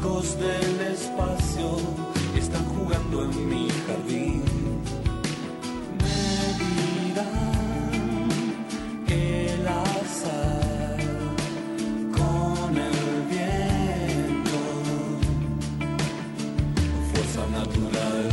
chicos del espacio están jugando en mi jardín. Me dirán el azar con el viento, fuerza natural.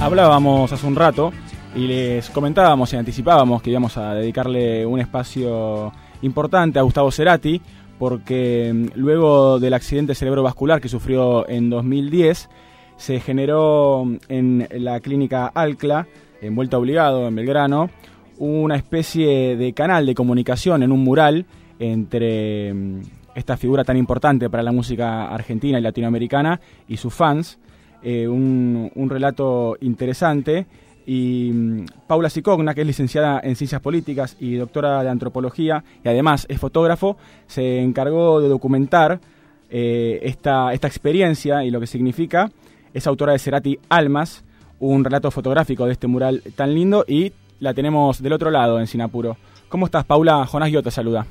Hablábamos hace un rato y les comentábamos y anticipábamos que íbamos a dedicarle un espacio importante a Gustavo Cerati porque mm, luego del accidente cerebrovascular que sufrió en 2010 se generó mm, en la clínica Alcla, en Vuelta Obligado, en Belgrano, una especie de canal de comunicación en un mural entre mm, esta figura tan importante para la música argentina y latinoamericana y sus fans, eh, un, un relato interesante y mm, Paula Sicogna, que es licenciada en Ciencias Políticas y doctora de Antropología, y además es fotógrafo, se encargó de documentar eh, esta, esta experiencia y lo que significa. Es autora de Cerati Almas, un relato fotográfico de este mural tan lindo, y la tenemos del otro lado, en Sinapuro. ¿Cómo estás, Paula? Jonás Guiot te saluda.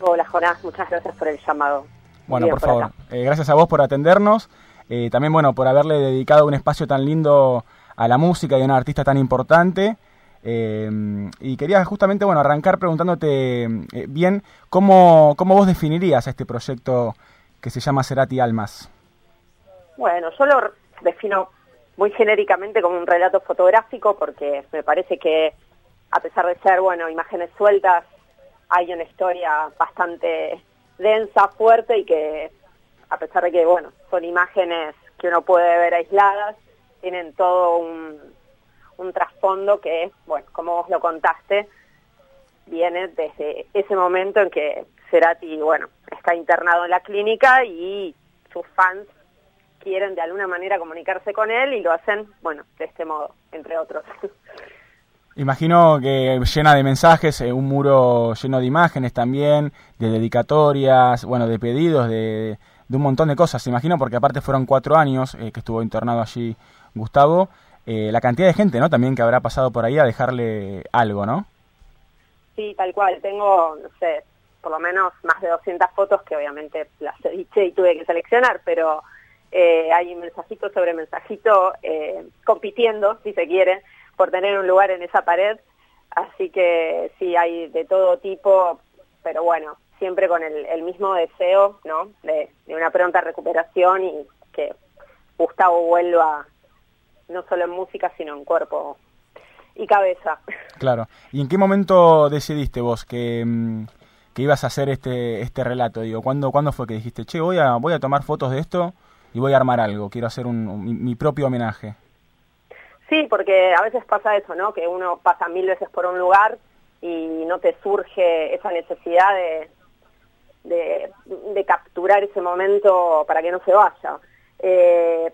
Hola, Jonás, muchas gracias por el llamado. Bueno, Bien, por por favor, eh, gracias a vos por atendernos. eh, también, bueno, por haberle dedicado un espacio tan lindo a la música y a una artista tan importante. eh, y quería justamente, bueno, arrancar preguntándote eh, bien cómo, cómo vos definirías este proyecto que se llama Cerati Almas. Bueno, yo lo defino muy genéricamente como un relato fotográfico porque me parece que a pesar de ser, bueno, imágenes sueltas, hay una historia bastante densa, fuerte y que a pesar de que, bueno, son imágenes que uno puede ver aisladas, tienen todo un, trasfondo que, bueno, como vos lo contaste, viene desde ese momento en que Cerati, bueno, está internado en la clínica y sus fans quieren de alguna manera comunicarse con él y lo hacen, bueno, de este modo, entre otros. Imagino que llena de mensajes, eh, un muro lleno de imágenes también, de dedicatorias, bueno, de pedidos, de, de un montón de cosas. Imagino porque aparte fueron cuatro años eh, que estuvo internado allí Gustavo. eh, la cantidad de gente, ¿no? También que habrá pasado por ahí a dejarle algo, ¿no? Sí, tal cual. Tengo, no sé, por lo menos más de 200 fotos que obviamente las edité y tuve que seleccionar, pero eh, hay mensajito sobre mensajito eh, compitiendo, si se quiere, por tener un lugar en esa pared. Así que sí, hay de todo tipo, pero bueno, siempre con el, el mismo deseo, ¿no? De, de una pronta recuperación y que Gustavo vuelva no solo en música, sino en cuerpo y cabeza. Claro. ¿Y en qué momento decidiste vos que, mm, que ibas a hacer este, este relato? Digo, ¿cuándo, ¿cuándo fue que dijiste, che, voy a, voy a tomar fotos de esto y voy a armar algo? Quiero hacer un, un- mi, mi propio homenaje. Sí, porque a veces pasa eso, ¿no? Que uno pasa mil veces por un lugar y no te surge esa necesidad de, de, de capturar ese momento para que no se vaya. Eh,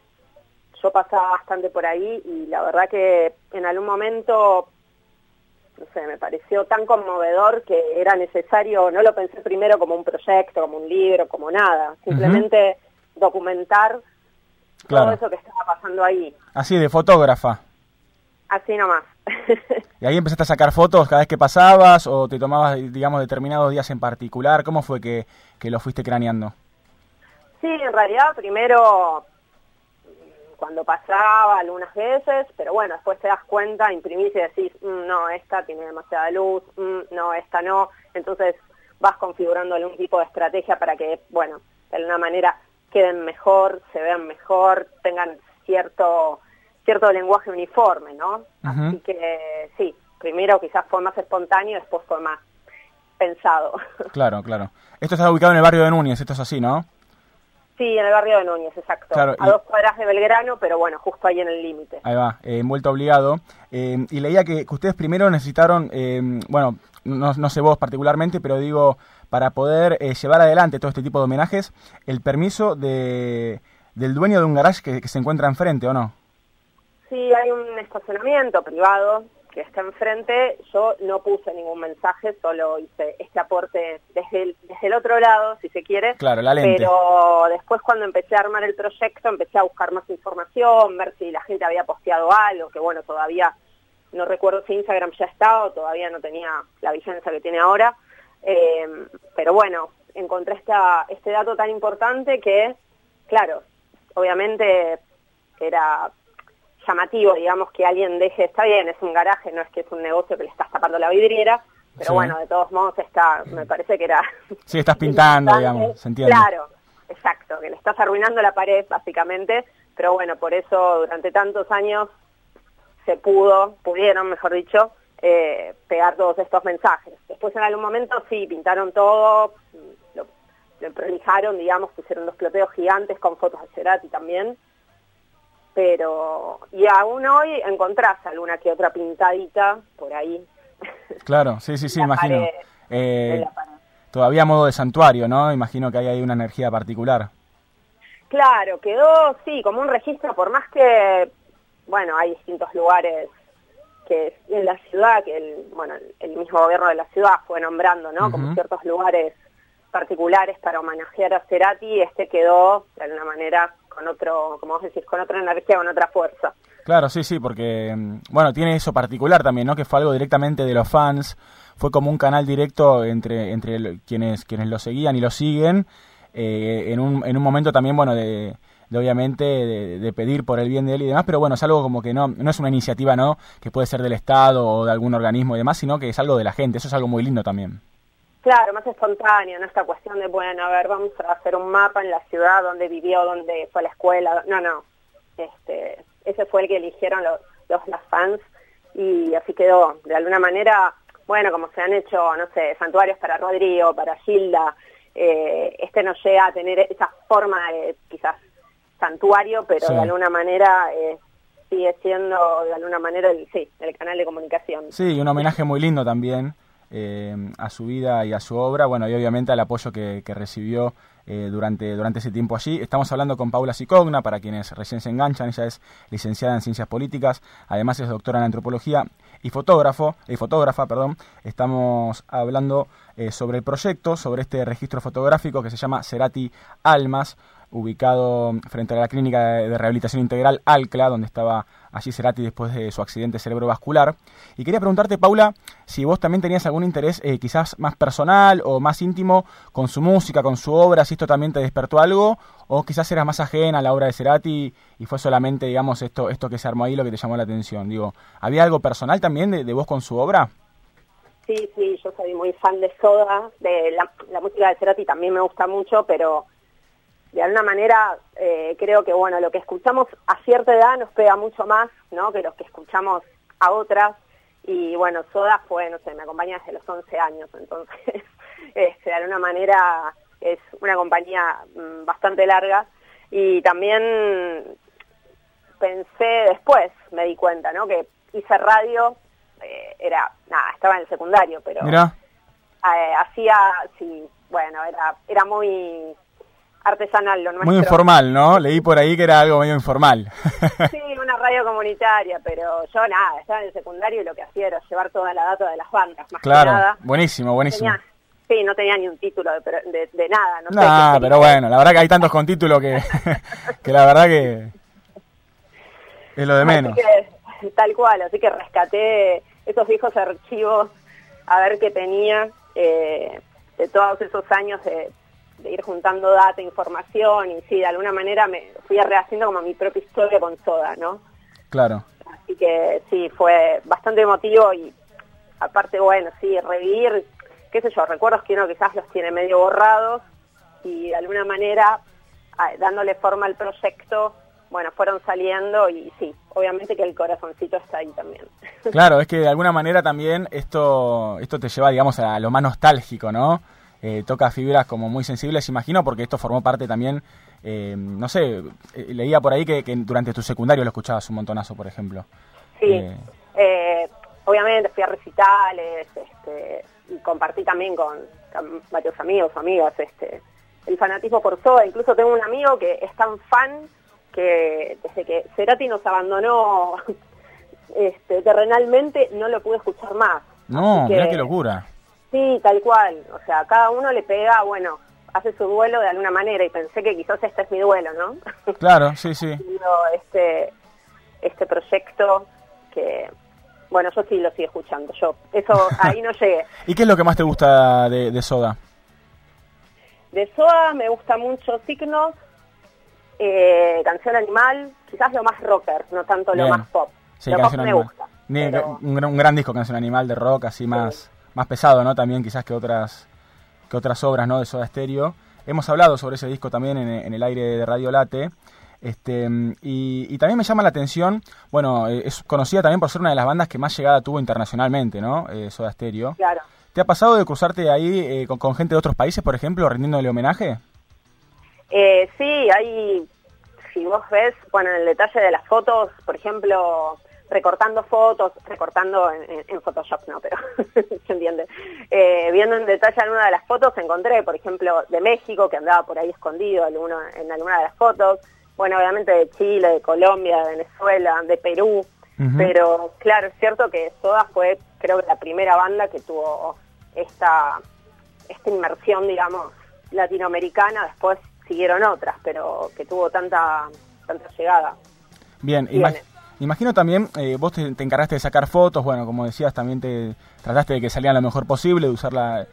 yo pasaba bastante por ahí y la verdad que en algún momento, no sé, me pareció tan conmovedor que era necesario, no lo pensé primero como un proyecto, como un libro, como nada, simplemente documentar Claro. todo eso que estaba pasando ahí, Así, de fotógrafa. así nomás. ¿Y ahí empezaste a sacar fotos cada vez que pasabas o te tomabas, digamos, determinados días en particular? ¿Cómo fue que, que lo fuiste craneando? Sí, en realidad primero cuando pasaba algunas veces, pero bueno, después te das cuenta, imprimís y decís, "Mm, no, esta tiene demasiada luz, mm, no, esta no, entonces vas configurando algún tipo de estrategia para que, bueno, de alguna manera queden mejor, se vean mejor, tengan cierto cierto lenguaje uniforme, ¿no? Ujú. Así que sí, primero quizás fue más espontáneo, después fue más pensado. Claro, claro. Esto está ubicado en el barrio de Núñez, esto es así, ¿no? Sí, en el barrio de Núñez, exacto. Claro, a y- dos cuadras de Belgrano, pero bueno, justo ahí en el límite. Ahí va, eh, envuelto obligado. Eh, y leía que, que ustedes primero necesitaron, eh, bueno, no, no sé vos particularmente, pero digo, para poder eh, llevar adelante todo este tipo de homenajes, el permiso de, del dueño de un garage que, que se encuentra enfrente, ¿o no? Sí, hay un estacionamiento privado que está enfrente. Yo no puse ningún mensaje, solo hice este aporte desde el, desde el otro lado, si se quiere. Claro, la lente. Pero después cuando empecé a armar el proyecto, empecé a buscar más información, ver si la gente había posteado algo, que bueno, todavía no recuerdo si Instagram ya estaba o todavía no tenía la vigencia que tiene ahora. Eh, pero bueno, encontré esta, este dato tan importante que, claro, obviamente era llamativo, digamos, que alguien deje, está bien, es un garaje, no es que es un negocio que le estás tapando la vidriera, pero Sí. bueno, de todos modos está, me parece que era... Sí, estás pintando, digamos, se entiende. Claro, exacto, que le estás arruinando la pared, básicamente, pero bueno, por eso durante tantos años se pudo, pudieron, mejor dicho, eh, pegar todos estos mensajes. Después en algún momento sí, pintaron todo, lo, lo prolijaron, digamos, pusieron los ploteos gigantes con fotos de Cerati también, pero, y aún hoy encontrás alguna que otra pintadita por ahí. Claro, sí, sí, sí, imagino. Eh, todavía a modo de santuario, ¿no? Imagino que hay ahí una energía particular. Claro, quedó, sí, como un registro, por más que, bueno, hay distintos lugares que en la ciudad, que el, bueno, el mismo gobierno de la ciudad fue nombrando, ¿no? Como ciertos lugares particulares para homenajear a Cerati, este quedó, de alguna manera, con otro, como vos decís, con otra energía, con otra fuerza. Claro, sí, sí, porque, mm, bueno, tiene eso particular también, ¿no? Que fue algo directamente de los fans, fue como un canal directo entre, entre quienes, quienes lo seguían y lo siguen, eh, en, un, en un momento también, bueno, de, de obviamente de, de pedir por el bien de él y demás, pero bueno, es algo como que no, no es una iniciativa, ¿no? Que puede ser del Estado o de algún organismo y demás, sino que es algo de la gente, eso es algo muy lindo también. Claro, más espontáneo, no esta cuestión de, bueno, a ver, vamos a hacer un mapa en la ciudad donde vivió, donde fue a la escuela. No, no. Este, ese fue el que eligieron los, los las fans y así quedó. De alguna manera, bueno, como se han hecho, no sé, santuarios para Rodrigo, para Gilda, eh, este no llega a tener esa forma de quizás santuario, pero Sí. de alguna manera eh, sigue siendo, de alguna manera, el, sí, el canal de comunicación. Sí, y un homenaje muy lindo también eh, a su vida y a su obra, bueno, y obviamente al apoyo que, que recibió eh, durante, durante ese tiempo allí. Estamos hablando con Paula Sicogna, para quienes recién se enganchan, ella es licenciada en Ciencias Políticas, además es doctora en Antropología y fotógrafo, y fotógrafa, perdón. Estamos hablando eh, sobre el proyecto, sobre este registro fotográfico que se llama Cerati Almas, ubicado frente a la clínica de rehabilitación integral ALCLA, donde estaba allí Cerati después de su accidente cerebrovascular. Y quería preguntarte, Paula, si vos también tenías algún interés eh, quizás más personal o más íntimo con su música, con su obra, si esto también te despertó algo, o quizás eras más ajena a la obra de Cerati y fue solamente, digamos, esto, esto que se armó ahí lo que te llamó la atención. Digo, ¿había algo personal también de, de vos con su obra? Sí, sí, yo soy muy fan de Soda, de la, la música de Cerati también me gusta mucho, pero de alguna manera eh, creo que bueno, lo que escuchamos a cierta edad nos pega mucho más, ¿no? Que lo que escuchamos a otras. Y bueno, Soda fue, no sé, me acompaña desde los 11 años, entonces este, de alguna manera es una compañía mm, bastante larga. Y también pensé después, me di cuenta, ¿no? Que hice radio, eh, era, nada, estaba en el secundario, pero eh, hacía, sí, bueno, era, era muy artesanal lo nuestro. muy informal, ¿no? Leí por ahí que era algo medio informal. Sí, una radio comunitaria, pero yo nada, estaba en el secundario y lo que hacía era llevar toda la data de las bandas, más que claro, nada. buenísimo, buenísimo. Tenía- sí, no tenía ni un título de, de- de nada, no. Nah, pero bueno, la verdad que hay tantos con título que, que la verdad que es lo de menos. Que, tal cual, así que rescaté esos viejos archivos a ver qué tenía eh, de todos esos años de, de ir juntando data, información y sí, de alguna manera me fui rehaciendo como mi propia historia con Soda, ¿no? Claro. Así que sí, fue bastante emotivo y aparte, bueno, sí, revivir, qué sé yo, recuerdos que uno quizás los tiene medio borrados y de alguna manera dándole forma al proyecto, bueno, fueron saliendo y sí, obviamente que el corazoncito está ahí también. Claro, es que de alguna manera también esto, esto te lleva, digamos, a lo más nostálgico, ¿no? Eh, toca fibras como muy sensibles, imagino, porque esto formó parte también, eh, no sé, eh, leía por ahí que, que durante tu secundario lo escuchabas un montonazo, por ejemplo. Sí, obviamente fui a recitales este, y compartí también con, con varios amigos o amigas este, el fanatismo por Soda. Incluso tengo un amigo que es tan fan que desde que Cerati nos abandonó este, terrenalmente no lo pude escuchar más. no, que- qué locura. Sí, tal cual. O sea, cada uno le pega, bueno, hace su duelo de alguna manera y pensé que quizás este es mi duelo, ¿no? Claro, sí, sí. este este proyecto que bueno yo sí lo sigo escuchando yo eso ahí no llegué ¿Y qué es lo que más te gusta de, de Soda? De Soa me gusta mucho Signos, eh, Canción Animal, quizás lo más rocker, no tanto lo más pop. Sí, Canción me gusta. un, gran, disco, Canción Animal de rock, así más, más pesado, ¿no? También quizás que otras, que otras obras, ¿no? De Soda Stereo. Hemos hablado sobre ese disco también en, el aire de Radio Late. Este, y, también me llama la atención, bueno, eh, es conocida también por ser una de las bandas que más llegada tuvo internacionalmente, ¿no? Eh, Soda Stereo. Claro. ¿Te ha pasado de cruzarte ahí eh, con, gente de otros países, por ejemplo, rindiéndole homenaje? Eh, sí, hay, si vos ves, bueno, en el detalle de las fotos, por ejemplo, recortando fotos, recortando en, Photoshop, no, pero se entiende. Eh, viendo en detalle alguna de las fotos, encontré, por ejemplo, de México, que andaba por ahí escondido en alguna de las fotos. Bueno, obviamente de Chile, de Colombia, de Venezuela, de Perú. Pero claro, es cierto que Soda fue, creo que la primera banda que tuvo esta, esta inmersión, digamos, latinoamericana. Después siguieron otras, pero que tuvo tanta, tanta llegada. Bien, imagino también, eh, vos te, encargaste de sacar fotos, bueno, como decías, también te trataste de que salieran lo mejor posible, de usar la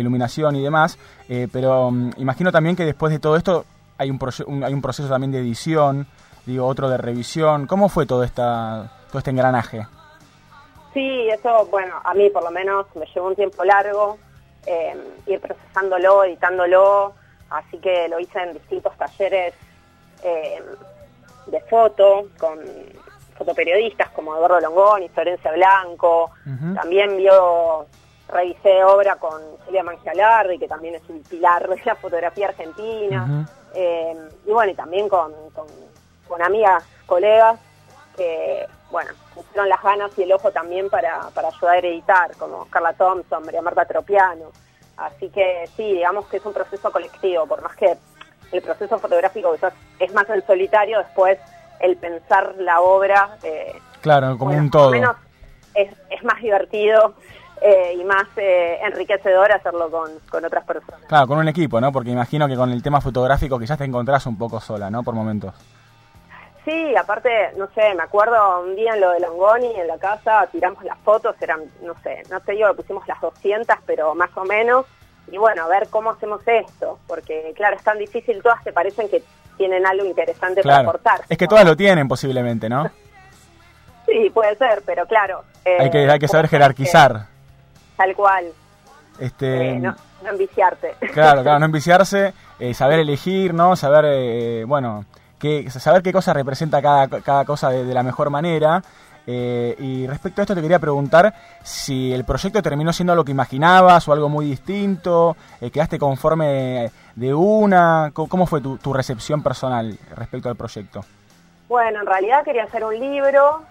iluminación y demás, eh, pero mm, imagino también que después de todo esto hay un, un, hay un proceso también de edición, digo, otro de revisión. ¿Cómo fue todo, esta, todo este engranaje? Sí, eso, bueno, a mí por lo menos me llevó un tiempo largo eh, ir procesándolo, editándolo, así que lo hice en distintos talleres eh, de foto con fotoperiodistas como Eduardo Longón y Florencia Blanco. También vio, revisé obra con Celia Mangialardi, que también es un pilar de la fotografía argentina. Eh, y bueno, y también con, con amigas, colegas que, bueno, pusieron las ganas y el ojo también para, para ayudar a editar, como Carla Thompson, María Marta Tropiano. Así que sí, digamos que es un proceso colectivo, por más que el proceso fotográfico quizás es más en solitario, después el pensar la obra... Eh, claro, como un todo. Menos es, es más divertido eh, y más eh, enriquecedor hacerlo con, con, otras personas. Claro, con un equipo, ¿no? Porque imagino que con el tema fotográfico quizás te encontrás un poco sola, ¿no? Por momentos. Sí, aparte, no sé, me acuerdo un día en lo de Longoni, en la casa, tiramos las fotos, eran, no sé, no sé yo, pusimos las 200, pero más o menos, y bueno, a ver cómo hacemos esto, porque claro, es tan difícil, todas te parecen que tienen algo interesante para aportar. Es que todas lo tienen posiblemente, ¿no? sí, puede ser, pero claro. hay que, hay que saber jerarquizar. tal cual. Este, eh, no, no enviciarte. Claro, claro, no enviciarse, eh, saber elegir, ¿no? Saber, eh, bueno que, saber qué cosa representa cada, cada cosa de, la mejor manera. Eh, y respecto a esto te quería preguntar si el proyecto terminó siendo lo que imaginabas o algo muy distinto, eh, quedaste conforme de una, ¿cómo, fue tu, recepción personal respecto al proyecto? Bueno, en realidad quería hacer un libro,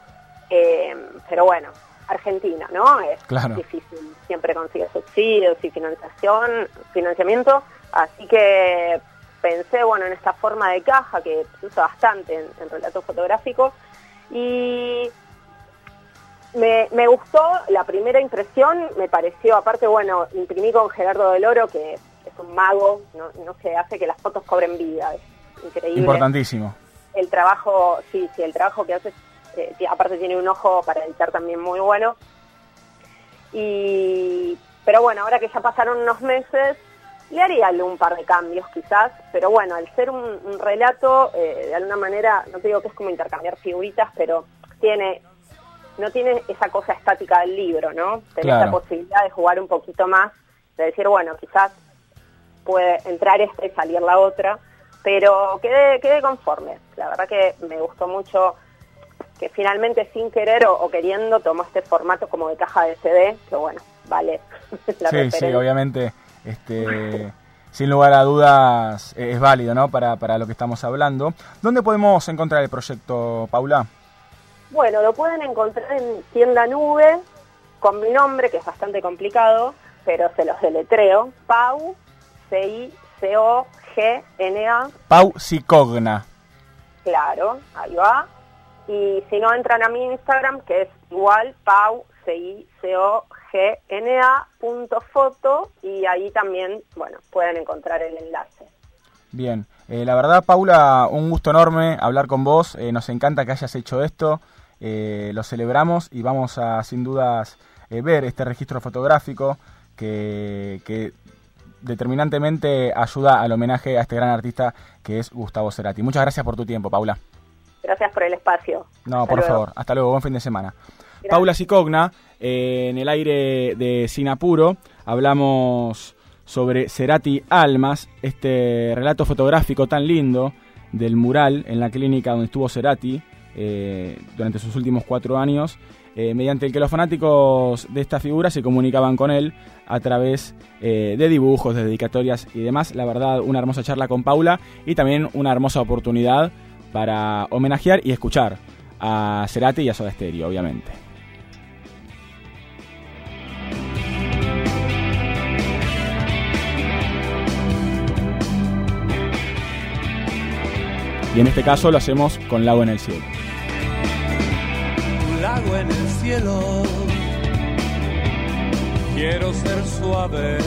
eh, pero bueno, Argentina, ¿no? Es difícil, siempre consigue subsidios y financiación, financiamiento, así que pensé bueno en esta forma de caja que se usa bastante en, relatos fotográficos y me, me, gustó la primera impresión, me pareció, aparte, bueno, imprimí con Gerardo del Oro, que es un mago, no, no se hace que las fotos cobren vida, es increíble. Importantísimo. El trabajo, sí, sí, el trabajo que hace, eh, aparte tiene un ojo para editar también muy bueno. Y, pero bueno, ahora que ya pasaron unos meses, le haría un par de cambios quizás, pero bueno, al ser un, relato, eh, de alguna manera, no te digo que es como intercambiar figuritas, pero tiene no tiene esa cosa estática del libro, ¿no? Tenés la posibilidad de jugar un poquito más, de decir, bueno, quizás puede entrar esta y salir la otra, pero quedé, quedé conforme. La verdad que me gustó mucho que finalmente sin querer o, queriendo tomó este formato como de caja de CD, que bueno, vale. la sí, sí, obviamente este, sin lugar a dudas es válido ¿no? para, para lo que estamos hablando. ¿Dónde podemos encontrar el proyecto, Paula? Bueno, lo pueden encontrar en Tienda Nube, con mi nombre, que es bastante complicado, pero se los deletreo. Pau, C-I-C-O-G-N-A. Pau Cicogna. Claro, ahí va. Y si no, entran a mi Instagram, que es igual, Pau, C-I-C-O-G-N-A gna.foto y ahí también, bueno, pueden encontrar el enlace. Bien, eh, la verdad Paula, un gusto enorme hablar con vos, eh, nos encanta que hayas hecho esto, eh, lo celebramos y vamos a sin dudas ver este registro fotográfico que, determinantemente ayuda al homenaje a este gran artista que es Gustavo Cerati. Muchas gracias por tu tiempo, Paula. Gracias por el espacio. No, por favor. Hasta luego. Buen fin de semana. Paula Sicogna, eh, en el aire de Sinapuro, hablamos sobre Cerati Almas, este relato fotográfico tan lindo del mural en la clínica donde estuvo Cerati eh, durante sus últimos cuatro años, eh, mediante el que los fanáticos de esta figura se comunicaban con él a través de dibujos, de dedicatorias y demás. La verdad, una hermosa charla con Paula y también una hermosa oportunidad para homenajear y escuchar a Cerati y a Soda Stereo, obviamente. Y en este caso lo hacemos con Lago en el Cielo. En el cielo, quiero ser suave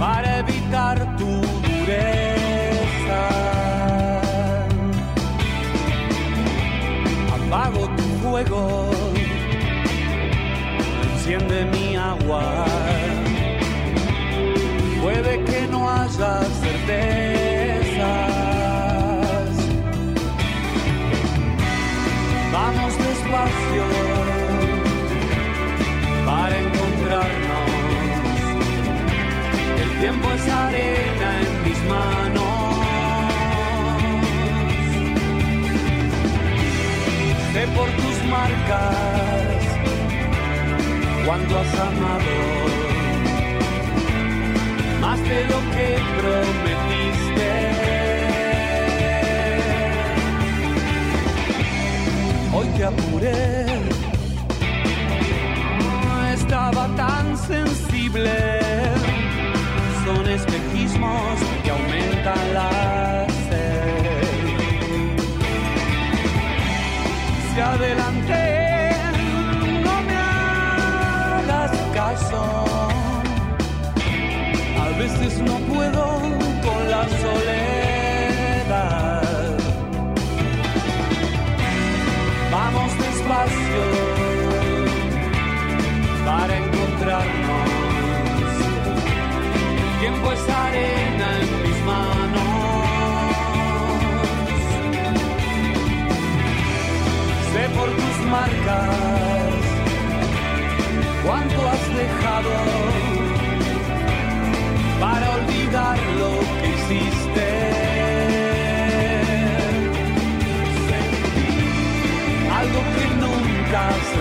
para evitar tu dureza. Apago tu fuego, enciende mi agua. Puede que no haya certeza tiempo es arena en mis manos. Sé por tus marcas cuando has amado más de lo que prometiste. hoy te apuré. Estaba tan sensible, cuánto has dejado para olvidar lo que hiciste. algo que nunca.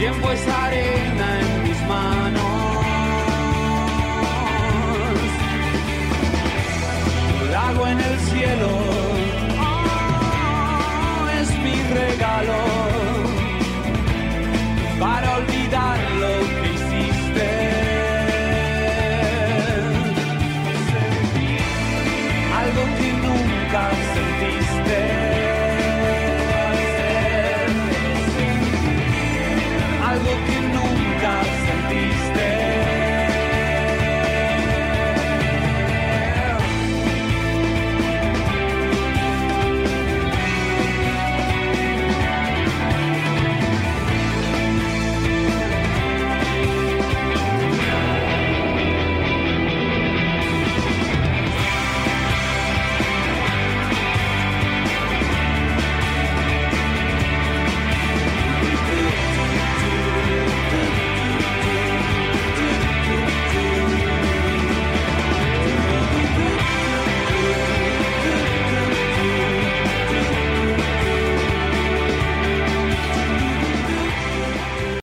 When